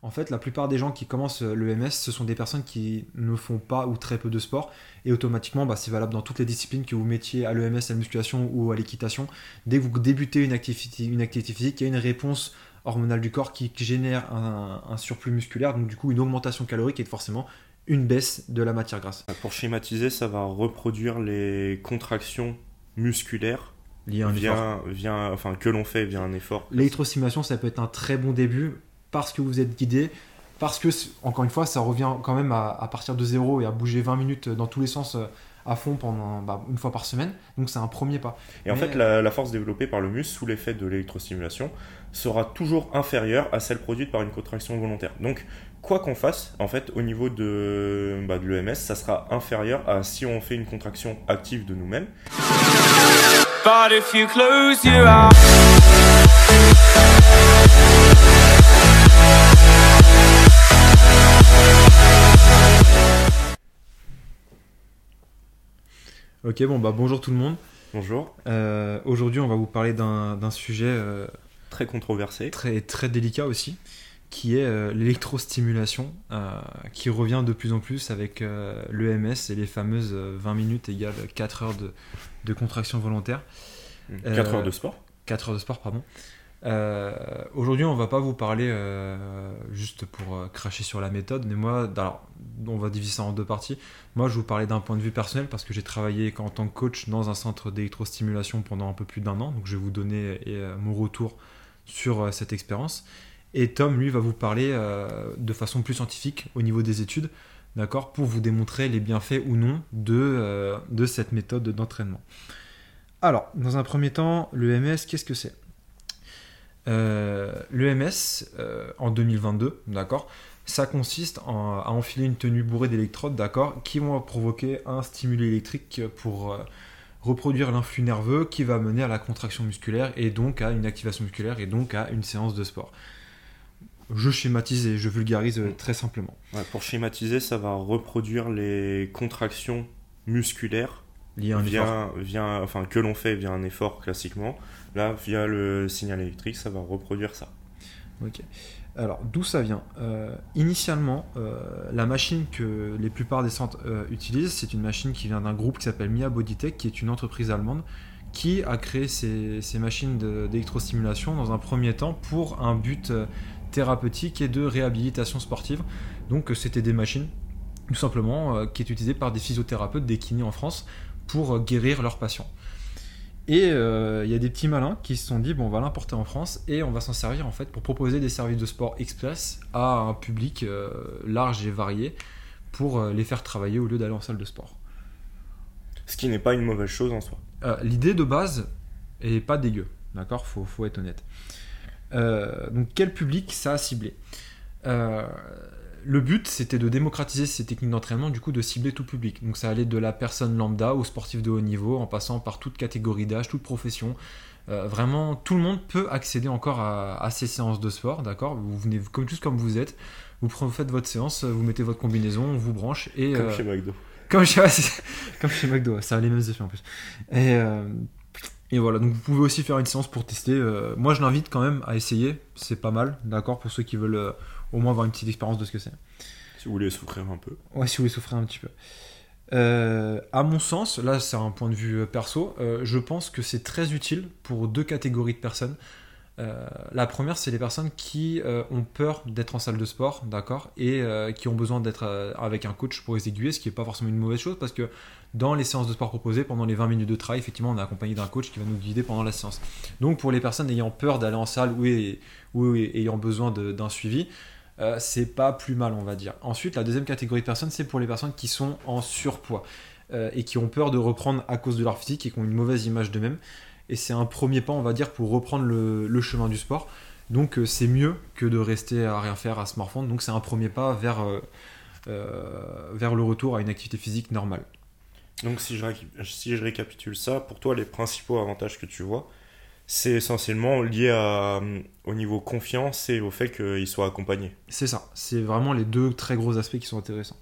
En fait, la plupart des gens qui commencent l'EMS, ce sont des personnes qui ne font pas ou très peu de sport. Et automatiquement, bah, c'est valable dans toutes les disciplines que vous mettiez à l'EMS, à la musculation ou à l'équitation. Dès que vous débutez une activité, une activité physique, il y a une réponse hormonale du corps qui génère un, surplus musculaire, donc du coup une augmentation calorique et forcément une baisse de la matière grasse. Pour schématiser, ça va reproduire les contractions musculaires liées à un via, via, enfin, que l'on fait via un effort. L'électrostimulation, ça peut être un très bon début parce que vous êtes guidé, parce que, encore une fois, ça revient quand même à, partir de zéro et à bouger 20 minutes dans tous les sens euh, à fond pendant bah, une fois par semaine. Donc c'est un premier pas. Et en fait, la, force développée par le muscle sous l'effet de l'électrostimulation sera toujours inférieure à celle produite par une contraction volontaire. Donc quoi qu'on fasse, en fait, au niveau de, bah, de l'EMS, ça sera inférieur à si on fait une contraction active de nous-mêmes. Ok, bon, bah bonjour tout le monde. Bonjour. Euh, aujourd'hui, on va vous parler d'un sujet euh, très controversé, très, très délicat aussi, qui est euh, l'électrostimulation, qui revient de plus en plus avec l'EMS et les fameuses 20 minutes égale 4 heures de, de contraction volontaire. 4 heures de sport 4 heures de sport, pardon. Euh, aujourd'hui, on va pas vous parler euh, juste pour euh, cracher sur la méthode, mais moi, alors, on va diviser ça en deux parties. Moi, je vous parler d'un point de vue personnel parce que j'ai travaillé en tant que coach dans un centre d'électrostimulation pendant un peu plus d'un an, donc je vais vous donner mon retour sur cette expérience. Et Tom, lui, va vous parler de façon plus scientifique au niveau des études, d'accord, pour vous démontrer les bienfaits ou non de, de cette méthode d'entraînement. Alors, dans un premier temps, l'EMS, qu'est-ce que c'est? Euh, L'EMS, euh, en 2022, d'accord, ça consiste à enfiler une tenue bourrée d'électrodes, d'accord, qui vont provoquer un stimuli électrique pour euh, reproduire l'influx nerveux qui va mener à la contraction musculaire et donc à une activation musculaire et donc à une séance de sport. Je schématise et je vulgarise très simplement. pour schématiser, ça va reproduire les contractions musculaires via, enfin, que l'on fait via un effort classiquement. Là, via le signal électrique, ça va reproduire ça. Ok. Alors, d'où ça vient? Euh, Initialement, euh, la machine que les plupart des centres euh, utilisent, c'est une machine qui vient d'un groupe qui s'appelle Mia Bodytech, qui est une entreprise allemande qui a créé ces, ces machines d'électrostimulation dans un premier temps pour un but thérapeutique et de réhabilitation sportive. Donc, c'était des machines tout simplement qui est utilisées par des physiothérapeutes, des kinés en France, pour guérir leurs patients. Et euh, il y a des petits malins qui se sont dit bon, on va l'importer en France et on va s'en servir en fait pour proposer des services de sport express à un public euh, large et varié pour euh, les faire travailler au lieu d'aller en salle de sport. Ce qui n'est pas une mauvaise chose en soi. L'idée de base est pas dégueu, d'accord? Faut, faut être honnête. donc quel public ça a ciblé? Le but, c'était de démocratiser ces techniques d'entraînement, du coup, de cibler tout public. Donc, ça allait de la personne lambda au sportif de haut niveau, en passant par toute catégorie d'âge, toute profession. Euh, vraiment, tout le monde peut accéder encore à, ces séances de sport, d'accord? Vous venez comme, juste comme vous êtes, vous, faites votre séance, vous mettez votre combinaison, on vous branche et... Comme euh, chez McDo. Comme chez, comme chez McDo, ça a les mêmes effets en plus. Et, euh, et voilà, donc vous pouvez aussi faire une séance pour tester. moi, je l'invite quand même à essayer, c'est pas mal, d'accord Pour ceux qui veulent au moins avoir une petite expérience de ce que c'est. Si vous voulez souffrir un peu. Ouais, si vous voulez souffrir un petit peu. Euh, à mon sens, là c'est un point de vue euh, perso, euh, je pense que c'est très utile pour deux catégories de personnes. la première, c'est les personnes qui ont peur d'être en salle de sport, d'accord, et qui ont besoin d'être avec un coach pour les aiguiller, ce qui n'est pas forcément une mauvaise chose parce que dans les séances de sport proposées, pendant les 20 minutes de travail, effectivement, on est accompagné d'un coach qui va nous guider pendant la séance. Donc pour les personnes ayant peur d'aller en salle ou, ou ayant besoin d'un suivi, euh, c'est pas plus mal, on va dire. Ensuite, la deuxième catégorie de personnes, c'est pour les personnes qui sont en surpoids euh, et qui ont peur de reprendre à cause de leur physique et qui ont une mauvaise image d'eux-mêmes. Et c'est un premier pas, on va dire, pour reprendre le, chemin du sport. Donc euh, c'est mieux que de rester à rien faire, à se. Donc c'est un premier pas vers, vers le retour à une activité physique normale. Donc si je, si je récapitule ça, pour toi les principaux avantages que tu vois, c'est essentiellement lié au niveau confiance et au fait qu'il soit accompagné. C'est ça, c'est vraiment les deux très gros aspects qui sont intéressants.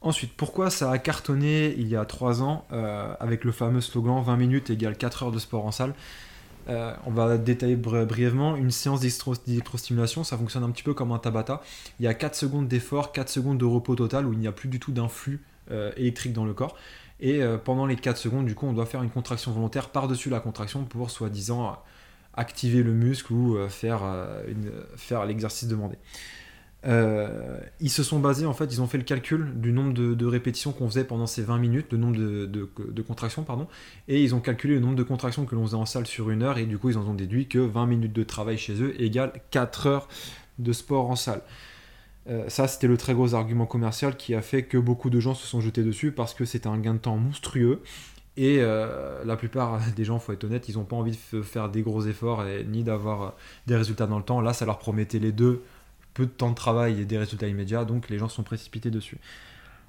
Ensuite, pourquoi ça a cartonné il y a 3 ans euh, avec le fameux slogan 20 minutes égale 4 heures de sport en salle? Euh, on va détailler brièvement. Une séance d'électrostimulation, ça fonctionne un petit peu comme un Tabata. Il y a 4 secondes d'effort, 4 secondes de repos total où il n'y a plus du tout d'influx euh, électrique dans le corps. Et euh, pendant les 4 secondes, du coup, on doit faire une contraction volontaire par-dessus la contraction pour soi-disant activer le muscle ou faire, faire l'exercice demandé. Euh, ils se sont basés, en fait, ils ont fait le calcul du nombre de, répétitions qu'on faisait pendant ces 20 minutes, le nombre de, contractions, pardon, et ils ont calculé le nombre de contractions que l'on faisait en salle sur une heure, et du coup, ils en ont déduit que 20 minutes de travail chez eux égale 4 heures de sport en salle. Euh, ça, c'était le très gros argument commercial qui a fait que beaucoup de gens se sont jetés dessus parce que c'était un gain de temps monstrueux. Et euh, la plupart des gens, faut être honnête, ils n'ont pas envie de faire des gros efforts ni d'avoir des résultats dans le temps. Là, ça leur promettait les deux peu de temps de travail et des résultats immédiats, donc les gens sont précipités dessus.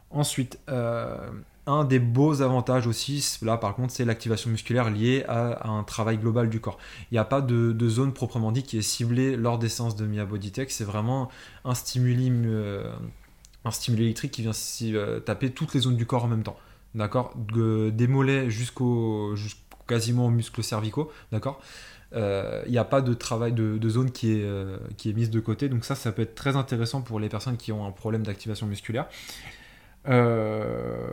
Ensuite, euh, un des beaux avantages aussi, là par contre, c'est l'activation musculaire liée à, un travail global du corps. Il n'y a pas de, zone proprement dit qui est ciblée lors des séances de Mia Body Tech, c'est vraiment un stimuli, euh, un stimuli électrique qui vient euh, taper toutes les zones du corps en même temps. D'accord? Des mollets jusqu'au quasiment aux muscles cervicaux, d'accord? Il euh, n'y a pas de travail de, zone qui est mise de côté. Donc ça, ça peut être très intéressant pour les personnes qui ont un problème d'activation musculaire. Euh,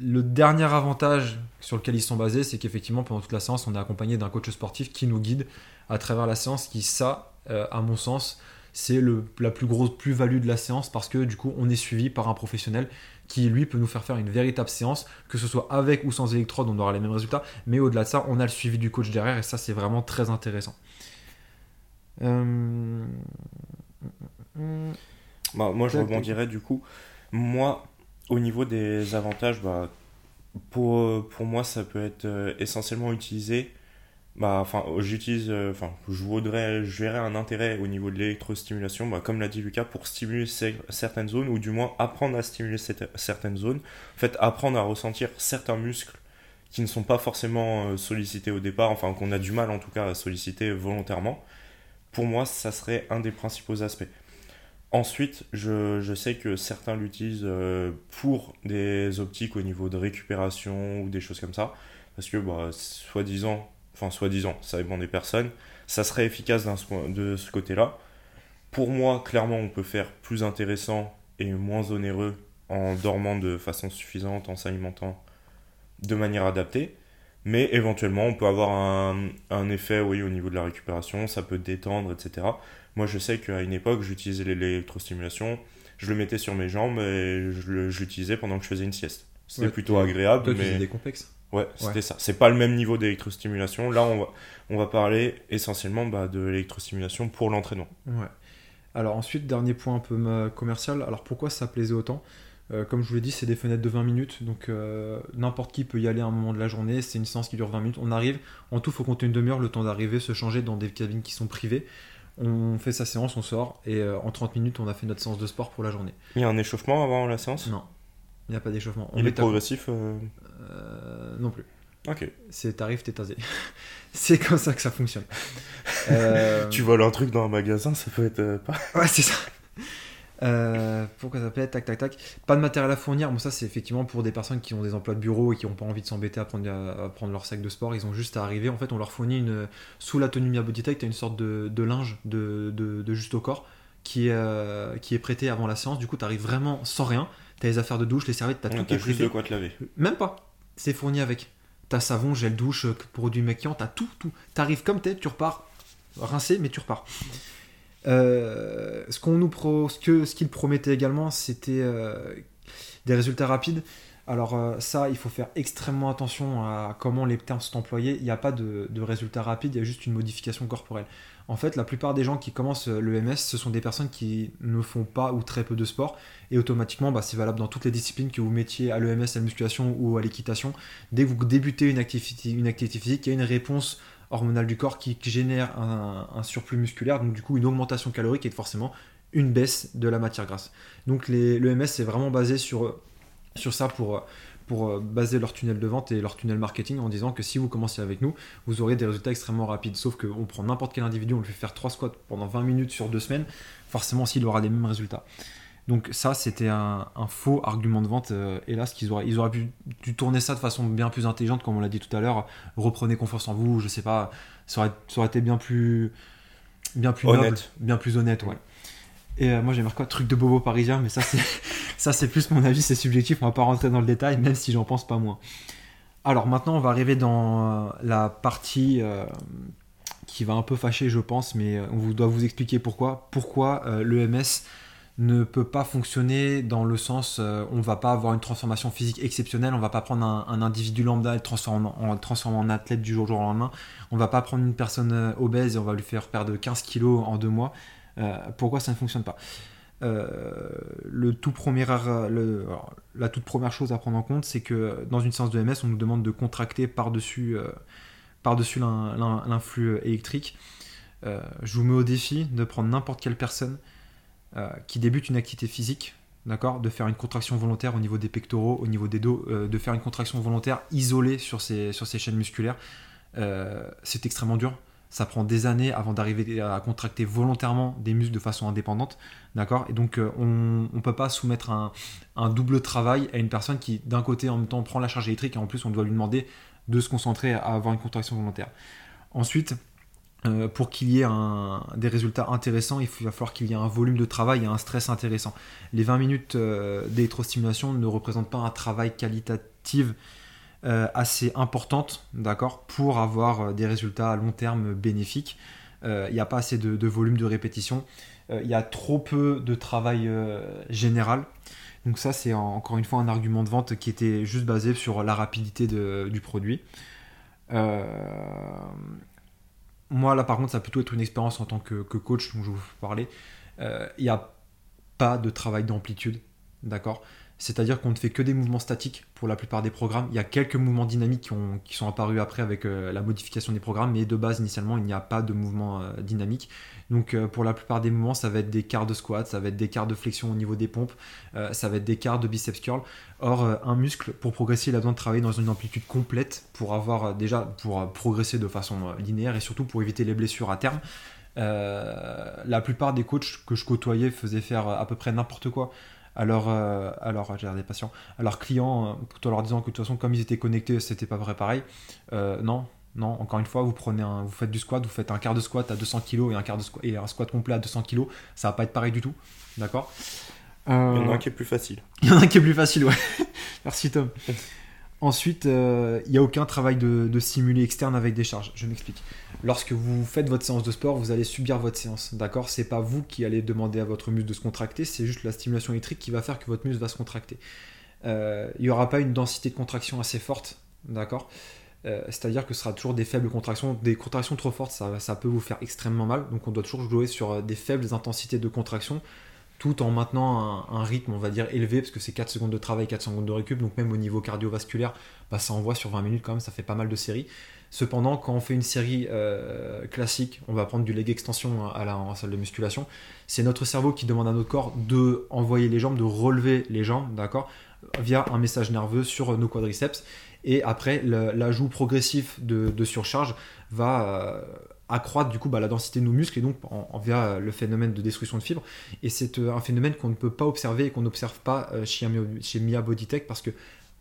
le dernier avantage sur lequel ils sont basés, c'est qu'effectivement, pendant toute la séance, on est accompagné d'un coach sportif qui nous guide à travers la séance, qui, ça, à mon sens, c'est la plus grosse plus-value de la séance parce que du coup, on est suivi par un professionnel qui lui peut nous faire faire une véritable séance, que ce soit avec ou sans électrode, on aura les mêmes résultats, mais au-delà de ça, on a le suivi du coach derrière, et ça c'est vraiment très intéressant. Euh, bah, moi je rebondirais du coup, moi au niveau des avantages, bah, pour, pour moi ça peut être euh, essentiellement utilisé bah, enfin, j'utilise, euh, enfin, je voudrais, gérer un intérêt au niveau de l'électrostimulation, bah, comme l'a dit Lucas, pour stimuler certaines zones, ou du moins apprendre à stimuler certaines zones. En fait, apprendre à ressentir certains muscles qui ne sont pas forcément euh, sollicités au départ, enfin, qu'on a du mal en tout cas à solliciter volontairement. Pour moi, ça serait un des principaux aspects. Ensuite, je, sais que certains l'utilisent euh, pour des optiques au niveau de récupération ou des choses comme ça, parce que, bah, soi-disant, enfin soi-disant, ça dépend des personnes, ça serait efficace de ce côté-là. Pour moi, clairement, on peut faire plus intéressant et moins onéreux en dormant de façon suffisante, en s'alimentant de manière adaptée. Mais éventuellement, on peut avoir un, effet oui, au niveau de la récupération, ça peut détendre, etc. Moi, je sais qu'à une époque, j'utilisais l'électrostimulation, je le mettais sur mes jambes et je l'utilisais pendant que je faisais une sieste. C'était plutôt agréable. Toi, mais... des complexes Ouais, c'était ça. C'est pas le même niveau d'électrostimulation. Là, on va, on va parler essentiellement bah, de l'électrostimulation pour l'entraînement. Ouais. Alors ensuite, dernier point un peu commercial. Alors pourquoi ça plaisait autant? Euh, Comme je vous l'ai dit, c'est des fenêtres de 20 minutes. Donc euh, n'importe qui peut y aller à un moment de la journée. C'est une séance qui dure 20 minutes. On arrive, en tout, il faut compter une demi-heure le temps d'arriver, se changer dans des cabines qui sont privées. On fait sa séance, on sort. Et euh, en 30 minutes, on a fait notre séance de sport pour la journée. Il y a un échauffement avant la séance? Non. Il n'y a pas d'échauffement. Il est progressif non plus. Ok. C'est tarif, t'es tasé. c'est comme ça que ça fonctionne. Tu voles un truc dans un magasin, ça peut être pas. Ouais, c'est ça. Pourquoi ça tac tac tac Pas de matériel à fournir. Bon, ça c'est effectivement pour des personnes qui ont des emplois de bureau et qui n'ont pas envie de s'embêter à prendre, à prendre leur sac de sport. Ils ont juste à arriver. En fait, on leur fournit une sous la tenue Mia Body Tech, t'as une sorte de, de linge de, de, de, juste au corps qui est, qui est prêté avant la séance. Du coup, t'arrives vraiment sans rien. T'as les affaires de douche, les serviettes, t'as tout qui est juste de quoi te laver. Même pas c'est fourni avec. T'as savon, gel douche, euh, produit maquillant, t'as tout, tout. T'arrives comme t'es, tu repars rincé, mais tu repars. Euh, ce qu'on nous pro, ce que ce qu'il promettait également, c'était euh, des résultats rapides. Alors ça, il faut faire extrêmement attention à comment les termes sont employés. Il n'y a pas de, de résultats rapides, il y a juste une modification corporelle. En fait, la plupart des gens qui commencent euh, l'EMS, ce sont des personnes qui ne font pas ou très peu de sport. Et automatiquement, bah, c'est valable dans toutes les disciplines que vous mettiez à l'EMS, à la musculation ou à l'équitation. Dès que vous débutez une activité, une activité physique, il y a une réponse hormonale du corps qui génère un, surplus musculaire, donc du coup une augmentation calorique et forcément une baisse de la matière grasse. Donc l'EMS c'est vraiment basé sur, ça pour pour euh, baser leur tunnel de vente et leur tunnel marketing en disant que si vous commencez avec nous, vous aurez des résultats extrêmement rapides. Sauf qu'on prend n'importe quel individu, on le fait faire 3 squats pendant 20 minutes sur 2 semaines, forcément s'il aura les mêmes résultats. Donc ça, c'était un, faux argument de vente. Euh, hélas, qu'ils auraient, ils auraient pu, tourner ça de façon bien plus intelligente, comme on l'a dit tout à l'heure. Reprenez confiance en vous, je sais pas. Ça aurait, ça aurait été bien plus, bien plus honnête, bien plus honnête, ouais. Et euh, moi j'ai marqué truc de bobo parisien, mais ça c'est ça c'est plus mon avis, c'est subjectif. On va pas rentrer dans le détail, même si j'en pense pas moins. Alors maintenant, on va arriver dans euh, la partie qui va un peu fâcher, je pense, mais on doit vous expliquer pourquoi. Pourquoi l'EMS ne peut pas fonctionner dans le sens euh, on va pas avoir une transformation physique exceptionnelle, on va pas prendre un, individu lambda et le transformer en, en athlète du jour au lendemain, on va pas prendre une personne euh, obèse et on va lui faire perdre 15 kilos en deux mois. Euh, pourquoi ça ne fonctionne pas? Le tout premier, la toute première chose à prendre en compte, c'est que dans une séance de MS, on nous demande de contracter par-dessus par-dessus l'influx électrique. je vous mets au défi de prendre n'importe quelle personne euh, qui débute une activité physique, d'accord, de faire une contraction volontaire au niveau des pectoraux, au niveau des dos, euh, de faire une contraction volontaire isolée sur ces, sur chaînes musculaires, euh, c'est extrêmement dur. Ça prend des années avant d'arriver à contracter volontairement des muscles de façon indépendante, d'accord Et donc on ne peut pas soumettre un, un, double travail à une personne qui d'un côté en même temps prend la charge électrique et en plus on doit lui demander de se concentrer à avoir une contraction volontaire. Ensuite, euh, pour qu'il y ait des résultats intéressants, il va falloir qu'il y ait un volume de travail et un stress intéressant. Les 20 minutes euh, d'électrostimulation ne représentent pas un travail qualitatif euh, assez importante, d'accord, pour avoir des résultats à long terme bénéfiques. Il n'y a pas assez de, volume de répétition. Il y a trop peu de travail général. Donc ça, c'est encore une fois un argument de vente qui était juste basé sur la rapidité du produit. Euh, moi, là, par contre, ça va plutôt être une expérience en tant que, coach dont je vous parlais. Euh, il n'y a pas de travail d'amplitude, d'accord? C'est-à-dire qu'on ne fait que des mouvements statiques pour la plupart des programmes. Il y a quelques mouvements dynamiques qui, sont apparus après avec euh, la modification des programmes, mais de base, initialement, il n'y a pas de mouvement euh, dynamique. Donc, pour la plupart des mouvements, ça va être des quarts de squat, ça va être des quarts de flexion au niveau des pompes, ça va être des quarts de biceps curl. Or, euh, un muscle, pour progresser, il a besoin de travailler dans une amplitude complète pour avoir euh, déjà pour euh, progresser de façon linéaire et surtout pour éviter les blessures à terme. la plupart des coachs que je côtoyais faisaient faire à peu près n'importe quoi alors, alors j'ai des patients, à leurs clients, tout en leur disant que de toute façon, comme ils étaient connectés, c'était pas vrai pareil. non, non, encore une fois, vous prenez un, vous faites du squat, vous faites un quart de squat à 200 kg et un quart de squat, et un squat complet à 200 kg, ça va pas être pareil du tout, d'accord? Il y en a un qui est plus facile. Il y en a un qui est plus facile, ouais. Merci Tom. Ensuite, euh, il n'y a aucun travail de, de, simulé externe avec des charges. Je m'explique. Lorsque vous faites votre séance de sport, vous allez subir votre séance. D'accord? C'est pas vous qui allez demander à votre muscle de se contracter, c'est juste la stimulation électrique qui va faire que votre muscle va se contracter. Euh, il n'y aura pas une densité de contraction assez forte. D'accord? Euh, C'est-à-dire que ce sera toujours des faibles contractions. Des contractions trop fortes, ça peut vous faire extrêmement mal. Donc on doit toujours jouer sur des faibles intensités de contraction tout en maintenant un, rythme, on va dire, élevé, parce que c'est 4 secondes de travail, 4 secondes de récup, donc même au niveau cardiovasculaire, bah, ça envoie sur 20 minutes quand même, ça fait pas mal de séries. Cependant, quand on fait une série euh, classique, on va prendre du leg extension à la salle de musculation, c'est notre cerveau qui demande à notre corps de envoyer les jambes, de relever les jambes, d'accord, via un message nerveux sur nos quadriceps. Et après, l'ajout progressif de, surcharge va euh, accroître du coup bah, la densité de nos muscles et donc en, via le phénomène de destruction de fibres. Et c'est euh, un phénomène qu'on ne peut pas observer et qu'on n'observe pas euh, chez, chez Mia Bodytech parce que,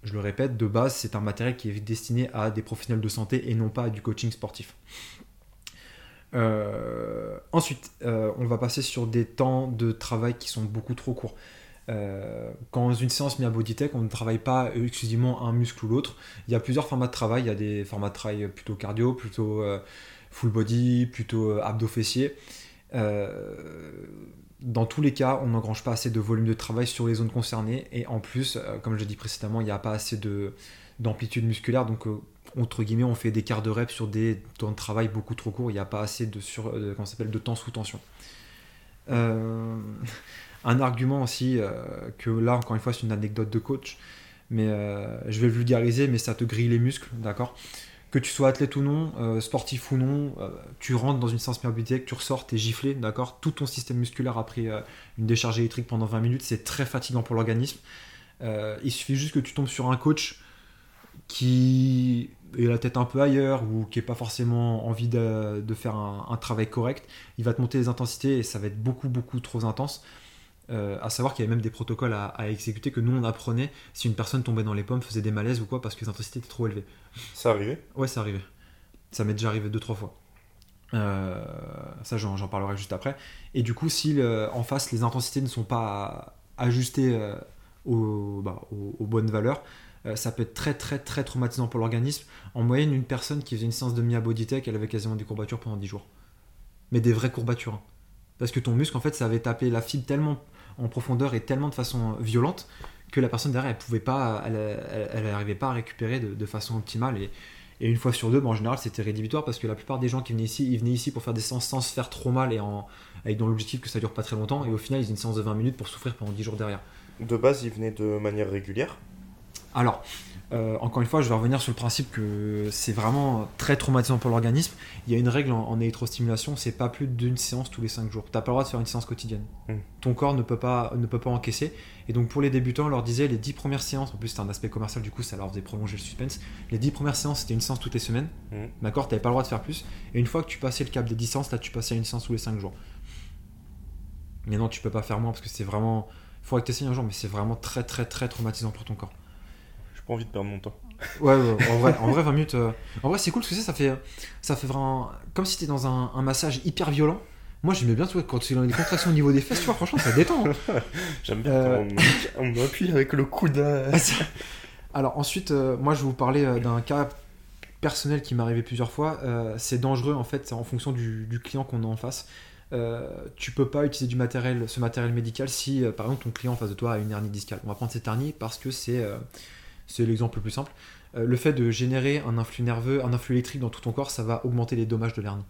je le répète, de base, c'est un matériel qui est destiné à des professionnels de santé et non pas à du coaching sportif. Euh, ensuite, on va passer sur des temps de travail qui sont beaucoup trop courts. quand dans une séance Mia Bodytech, on ne travaille pas exclusivement un muscle ou l'autre. Il y a plusieurs formats de travail. Il y a des formats de travail plutôt cardio, plutôt full body, plutôt euh, abdos-fessiers. Euh, dans tous les cas, on n'engrange pas assez de volume de travail sur les zones concernées. Et en plus, euh, comme je l'ai dit précédemment, il n'y a pas assez d'amplitude musculaire. Donc, entre guillemets, on fait des quarts de rep sur des temps de travail beaucoup trop courts. Il n'y a pas assez de, sur, de temps sous tension. un argument aussi, que là, encore une fois, c'est une anecdote de coach. Mais je vais vulgariser, mais ça te grille les muscles, d'accord? Que tu sois athlète ou non, euh, sportif ou non, euh, tu rentres dans une séance myobiotique, tu ressors, es giflé, d'accord? Tout ton système musculaire a pris euh, une décharge électrique pendant 20 minutes, c'est très fatigant pour l'organisme. il suffit juste que tu tombes sur un coach qui est la tête un peu ailleurs ou qui n'a pas forcément envie de, faire un, travail correct. Il va te monter les intensités et ça va être beaucoup, beaucoup trop intense. À savoir qu'il y avait même des protocoles à, à exécuter que nous on apprenait si une personne tombait dans les pommes, faisait des malaises ou quoi parce que les intensités étaient trop élevées. Ça arrivait Ouais, c'est arrivé. Ça m'est déjà arrivé deux, trois fois. Euh, ça, j'en parlerai juste après. Et du coup, si en face les intensités ne sont pas ajustées euh, aux, bah, aux- bonnes valeurs, euh, ça peut être très, très, très traumatisant pour l'organisme. En moyenne, une personne qui faisait une séance de Mia Bodytech, elle avait quasiment des courbatures pendant 10 jours. Mais des vraies courbatures. hein. Parce que ton muscle, en fait, ça avait tapé la fibre tellement en profondeur et tellement de façon violente que la personne derrière, elle pouvait pas, elle, elle, elle arrivait pas à récupérer de, façon optimale. Et, une fois sur deux, bah, en général, c'était rédhibitoire parce que la plupart des gens qui venaient ici, ils venaient ici pour faire des séances sans se faire trop mal et avec dans l'objectif que ça dure pas très longtemps. Et au final, ils faisaient une séance de 20 minutes pour souffrir pendant 10 jours derrière. De base, il venait de manière régulière. Alors, euh, encore une fois, je vais revenir sur le principe que c'est vraiment très traumatisant pour l'organisme. Il y a une règle en, en électrostimulation, c'est pas plus d'une séance tous les 5 jours. T'as pas le droit de faire une séance quotidienne. Mm. Ton corps ne peut, pas, ne peut pas encaisser. Et donc pour les débutants, on leur disait les 10 premières séances, en plus c'était un aspect commercial, du coup ça leur faisait prolonger le suspense. Les 10 premières séances, c'était une séance toutes les semaines. Mm. D'accord T'avais pas le droit de faire plus. Et une fois que tu passais le cap des 10 séances, là tu passais à une séance tous les 5 jours. Mais non, tu peux pas faire moins parce que c'est vraiment. Il faudrait que tu essayes un jour, mais c'est vraiment très très très traumatisant pour ton corps. Pas envie de perdre mon temps. Ouais, ouais, en vrai, en vrai 20 minutes. euh, En vrai, c'est cool parce que ça, fait, ça fait vraiment. Comme si t'étais dans un, un massage hyper violent. Moi, j'aimais bien, tu vois, quand tu as des contractions au niveau des fesses, tu vois, franchement, ça détend. hein. J'aime bien Euh. quand on, on m'appuie avec le coude. à- Alors, ensuite, euh, moi, je vais vous parler euh, d'un cas personnel qui m'est arrivé plusieurs fois. Euh, c'est dangereux, en fait, en fonction du, du client qu'on a en face. Euh, tu peux pas utiliser du matériel, ce matériel médical si, euh, par exemple, ton client en face de toi a une hernie discale. On va prendre cette hernie parce que c'est euh, c'est l'exemple le plus simple. Euh, le fait de générer un influx nerveux, un influx électrique dans tout ton corps, ça va augmenter les dommages de l'hernie.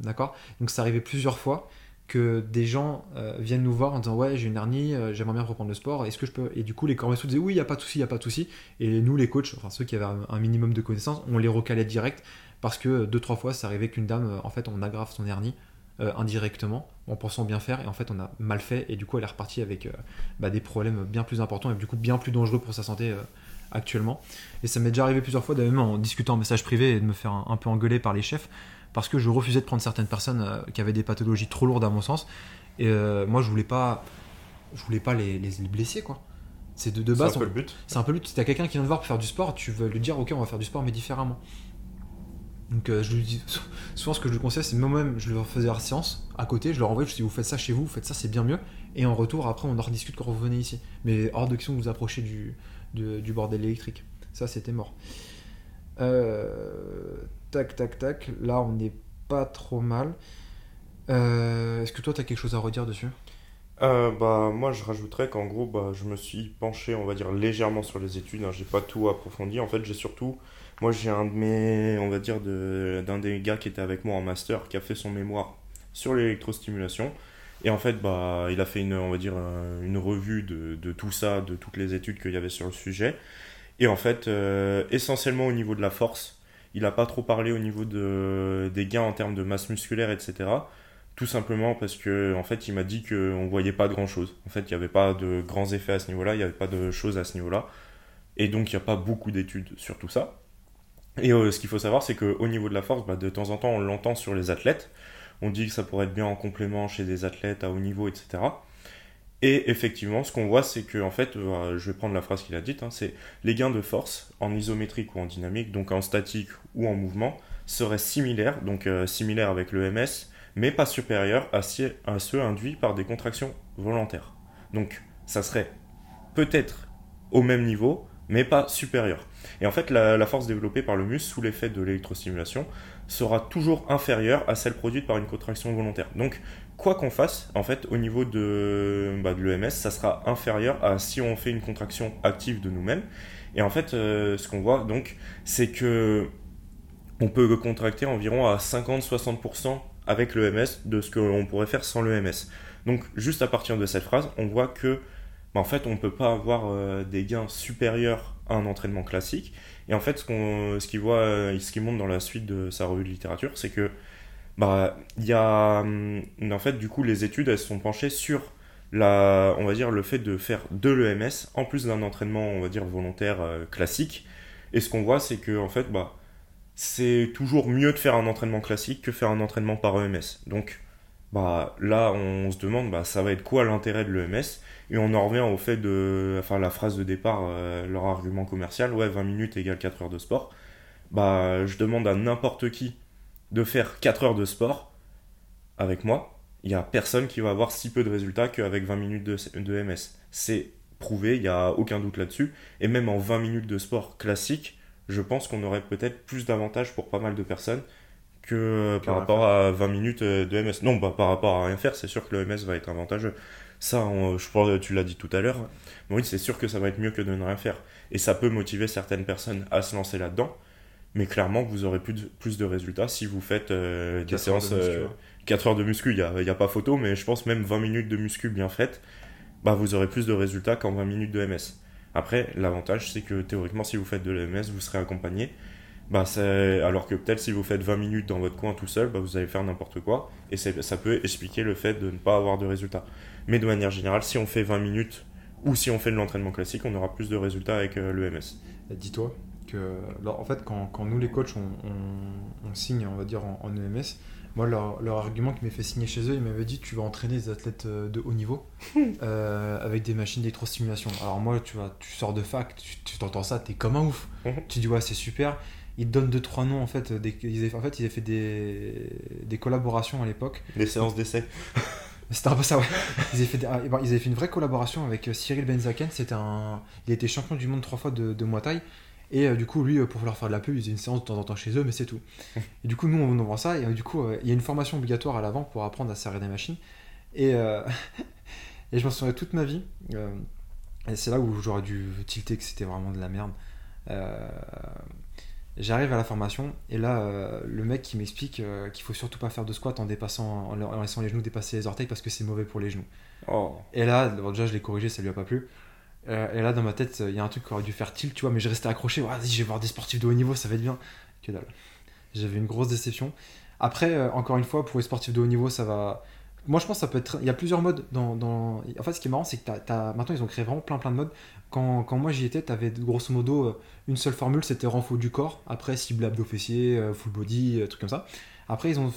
D'accord? Donc ça arrivait plusieurs fois que des gens euh, viennent nous voir en disant ouais j'ai une hernie, euh, j'aimerais bien reprendre le sport, est-ce que je peux? Et du coup les corps disaient oui il y a pas de souci, il y a pas de souci. Et nous les coachs, enfin ceux qui avaient un, minimum de connaissances, on les recalait direct parce que deux trois fois ça arrivait qu'une dame en fait on aggrave son hernie indirectement en pensant bien faire et en fait on a mal fait et du coup elle est repartie avec bah, des problèmes bien plus importants et du coup bien plus dangereux pour sa santé actuellement. Et ça m'est déjà arrivé plusieurs fois, même en discutant en message privé et de me faire un, un peu engueuler par les chefs, parce que je refusais de prendre certaines personnes euh, qui avaient des pathologies trop lourdes à mon sens. Et euh, moi, je voulais pas, je voulais pas les, les- les blesser, quoi. C'est de, de C'est un base, peu on- le but. c'est un peu le but. Si t'as quelqu'un qui vient te voir pour faire du sport, tu veux lui dire, ok, on va faire du sport, mais différemment. Donc, euh, je lui dis, souvent, ce que je lui conseille, c'est moi-même, je leur faisais la séance à côté, je leur envoyais, je dis, vous faites ça chez vous, vous faites ça, c'est bien mieux. Et en retour, après, on en rediscute quand vous venez ici. Mais hors de question que vous approchez du, du, bordel électrique. Ça, c'était mort. Euh, tac, tac, tac. Là, on n'est pas trop mal. Euh, Est-ce que toi, tu as quelque chose à redire dessus? Euh, bah, moi, je rajouterais qu'en gros, bah, je me suis penché, on va dire, légèrement sur les études. hein. J'ai pas tout approfondi. En fait, j'ai surtout. Moi, j'ai un de mes. On va dire, d'un des gars qui était avec moi en master qui a fait son mémoire sur l'électrostimulation. Et en fait, bah, il a fait une, on va dire, euh, une revue de, de tout ça, de toutes les études qu'il y avait sur le sujet. Et en fait, euh, essentiellement au niveau de la force, il n'a pas trop parlé au niveau de, des gains en termes de masse musculaire, etc. Tout simplement parce que en fait, il m'a dit qu'on voyait pas grand chose. En fait, il n'y avait pas de grands effets à ce niveau-là, il n'y avait pas de choses à ce niveau-là. Et donc, il n'y a pas beaucoup d'études sur tout ça. Et euh, ce qu'il faut savoir, c'est qu'au niveau de la force, bah, de temps en temps, on l'entend sur les athlètes. On dit que ça pourrait être bien en complément chez des athlètes à haut niveau, etc. Et effectivement, ce qu'on voit, c'est que, en fait, euh, je vais prendre la phrase qu'il a dite, hein, c'est les gains de force en isométrique ou en dynamique, donc en statique ou en mouvement, seraient similaires, donc euh, similaires avec le MS, mais pas supérieurs à, ceux induits par des contractions volontaires. Donc, ça serait peut-être au même niveau, mais pas supérieur. Et en fait, la, force développée par le muscle sous l'effet de l'électrostimulation sera toujours inférieure à celle produite par une contraction volontaire. Donc, quoi qu'on fasse, en fait, au niveau de, bah, l'EMS, ça sera inférieur à si on fait une contraction active de nous-mêmes. Et en fait, euh, ce qu'on voit, donc, c'est que on peut contracter environ à 50-60% avec l'EMS de ce qu'on pourrait faire sans l'EMS. Donc, juste à partir de cette phrase, on voit que, bah, en fait, on ne peut pas avoir euh, des gains supérieurs à un entraînement classique. Et en fait, ce qu'on, ce qu'il euh, ce montre dans la suite de sa revue de littérature, c'est que, bah, il y a, hum, en fait, du coup, les études, elles se sont penchées sur la, on va dire, le fait de faire de l'EMS en plus d'un entraînement, on va dire, volontaire euh, classique. Et ce qu'on voit, c'est que, en fait, bah, c'est toujours mieux de faire un entraînement classique que faire un entraînement par EMS. Donc, bah là on se demande bah ça va être quoi l'intérêt de l'EMS et on en revient au fait de enfin la phrase de départ euh, leur argument commercial ouais 20 minutes égale 4 heures de sport. Bah je demande à n'importe qui de faire 4 heures de sport avec moi. Il y a personne qui va avoir si peu de résultats qu'avec 20 minutes de, de MS. C'est prouvé il y a aucun doute là-dessus. Et même en 20 minutes de sport classique je pense qu'on aurait peut-être plus d'avantages pour pas mal de personnes que euh, par rapport à 20 minutes euh, de MS. Non, bah, par rapport à rien faire, c'est sûr que le MS va être avantageux. Ça, je pense tu l'as dit tout à l'heure. Oui, c'est sûr que ça va être mieux que de ne rien faire. Et ça peut motiver certaines personnes à se lancer là-dedans. Mais clairement, vous aurez plus de, plus de résultats si vous faites euh, des séances. 4 heures de muscu, il n'y a, y a, pas photo, mais je pense même 20 minutes de muscu bien faites, bah, vous aurez plus de résultats qu'en 20 minutes de MS. Après, l'avantage, c'est que théoriquement, si vous faites de l'EMS, vous serez accompagné. Bah, alors que peut-être si vous faites 20 minutes dans votre coin tout seul, bah, vous allez faire n'importe quoi. Et ça peut expliquer le fait de ne pas avoir de résultats. Mais de manière générale, si on fait 20 minutes ou si on fait de l'entraînement classique, on aura plus de résultats avec euh, l'EMS. Dis-toi que, en fait, quand, quand, nous les coachs, on, on, signe, on va dire, en, EMS, moi, leur, leur argument qui m'a fait signer chez eux, ils m'avaient dit tu vas entraîner des athlètes euh, de haut niveau euh, avec des machines d'électrostimulation. Alors, moi, tu, vois, tu sors de fac, tu, tu t'entends ça, t'es comme un ouf. Mhm. tu dis ouais, c'est super ils donnent deux trois noms en fait. Des, ils en fait, ils avaient fait des, des collaborations à l'époque. Des séances d'essai. C'était un peu ça, ouais. Ils avaient fait, ah, ils avaient fait une vraie collaboration avec euh, Cyril Benzaken. C'était un, il était champion du monde trois fois de, de Muay Thai. Et euh, du coup, lui, euh, pour leur faire de la pub, il faisait une séance de temps en temps chez eux, mais c'est tout. Et du coup, nous, on voit ça. Et du coup, il y a une formation obligatoire à l'avant pour apprendre à serrer des machines. Et, et je m'en souviens toute ma vie. et c'est là où j'aurais dû tilter que c'était vraiment de la merde. J'arrive à la formation et là, euh, le mec qui m'explique euh, qu'il faut surtout pas faire de squat en dépassant, en, laissant les genoux dépasser les orteils parce que c'est mauvais pour les genoux. Oh. Et là, déjà je l'ai corrigé, ça lui a pas plu. Euh, et là, dans ma tête, il y a un truc qui aurait dû faire tilt, tu vois, mais je restais accroché. Vas-y, je vais voir des sportifs de haut niveau, ça va être bien. Que dalle. J'avais une grosse déception. Après, encore une fois, pour les sportifs de haut niveau, ça va. Moi, je pense que ça peut être. Il y a plusieurs modes dans. En fait, ce qui est marrant, c'est que maintenant, ils ont créé vraiment plein plein de modes. Quand, moi j'y étais, tu avais grosso modo euh, une seule formule, c'était renfort du corps. Après, cible abdo-fessier, euh, full body, euh, trucs comme ça. Après, ils ont,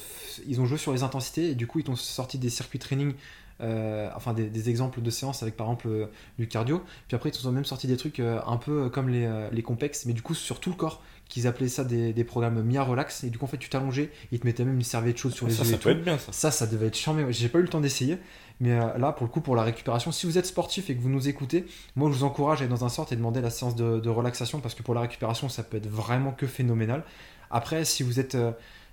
ils ont joué sur les intensités et du coup, ils ont sorti des circuits training, enfin des, exemples de séances avec par exemple du cardio. Puis après, ils ont même sorti des trucs un peu comme les, les complexes, mais du coup sur tout le corps qu'ils appelaient ça des, des, programmes Mia Relax. Et du coup, en fait, tu t'allongeais, ils te mettaient même une serviette chaude sur les ça, yeux. Ça, peut être bien, ça. Ça, ça devait être charmé. J'ai pas eu le temps d'essayer. Mais euh, là, pour le coup, pour la récupération, si vous êtes sportif et que vous nous écoutez, moi, je vous encourage à aller dans un sort et demander la séance de, relaxation parce que pour la récupération, ça peut être vraiment que phénoménal. Après, si vous êtes euh,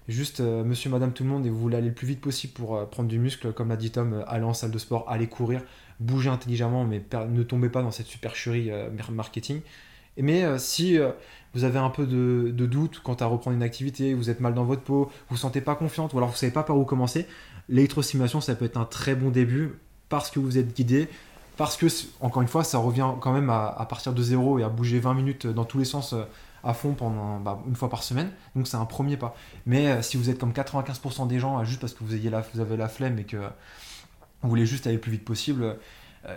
juste euh, monsieur, madame, tout le monde et vous voulez aller le plus vite possible pour prendre du muscle, comme l'a dit Tom, allez en salle de sport, allez courir, bougez intelligemment, mais ne tombez pas dans cette supercherie marketing. Mais si vous avez un peu de, doute quant à reprendre une activité, vous êtes mal dans votre peau, vous ne sentez pas confiante, ou alors vous savez pas par où commencer, l'électrostimulation, ça peut être un très bon début parce que vous êtes guidé, parce que, encore une fois, ça revient quand même à, partir de zéro et à bouger 20 minutes dans tous les sens euh, à fond pendant bah, une fois par semaine. Donc c'est un premier pas. Mais euh, si vous êtes comme 95% des gens, juste parce que vous, ayez la, vous avez la flemme et que vous voulez juste aller le plus vite possible,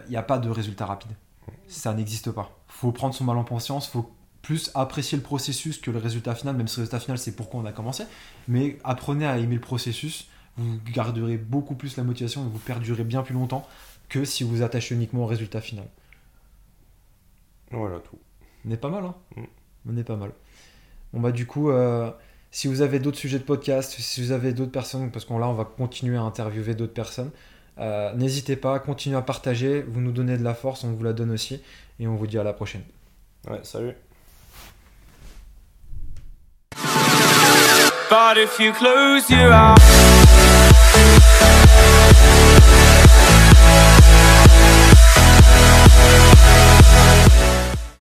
il n'y a pas de résultat rapide. Ça n'existe pas. Il faut prendre son mal en conscience, faut plus apprécier le processus que le résultat final, même si le résultat final c'est pourquoi on a commencé. Mais apprenez à aimer le processus, vous garderez beaucoup plus la motivation et vous perdurez bien plus longtemps que si vous attachez uniquement au résultat final. Voilà tout. On est pas mal, hein? Mm. On est pas mal. Bon bah du coup, euh, si vous avez d'autres sujets de podcast, si vous avez d'autres personnes, parce qu'on là on va continuer à interviewer d'autres personnes, euh, n'hésitez pas, continuez à partager, vous nous donnez de la force, on vous la donne aussi, et on vous dit à la prochaine. Ouais, salut. But if you close your eyes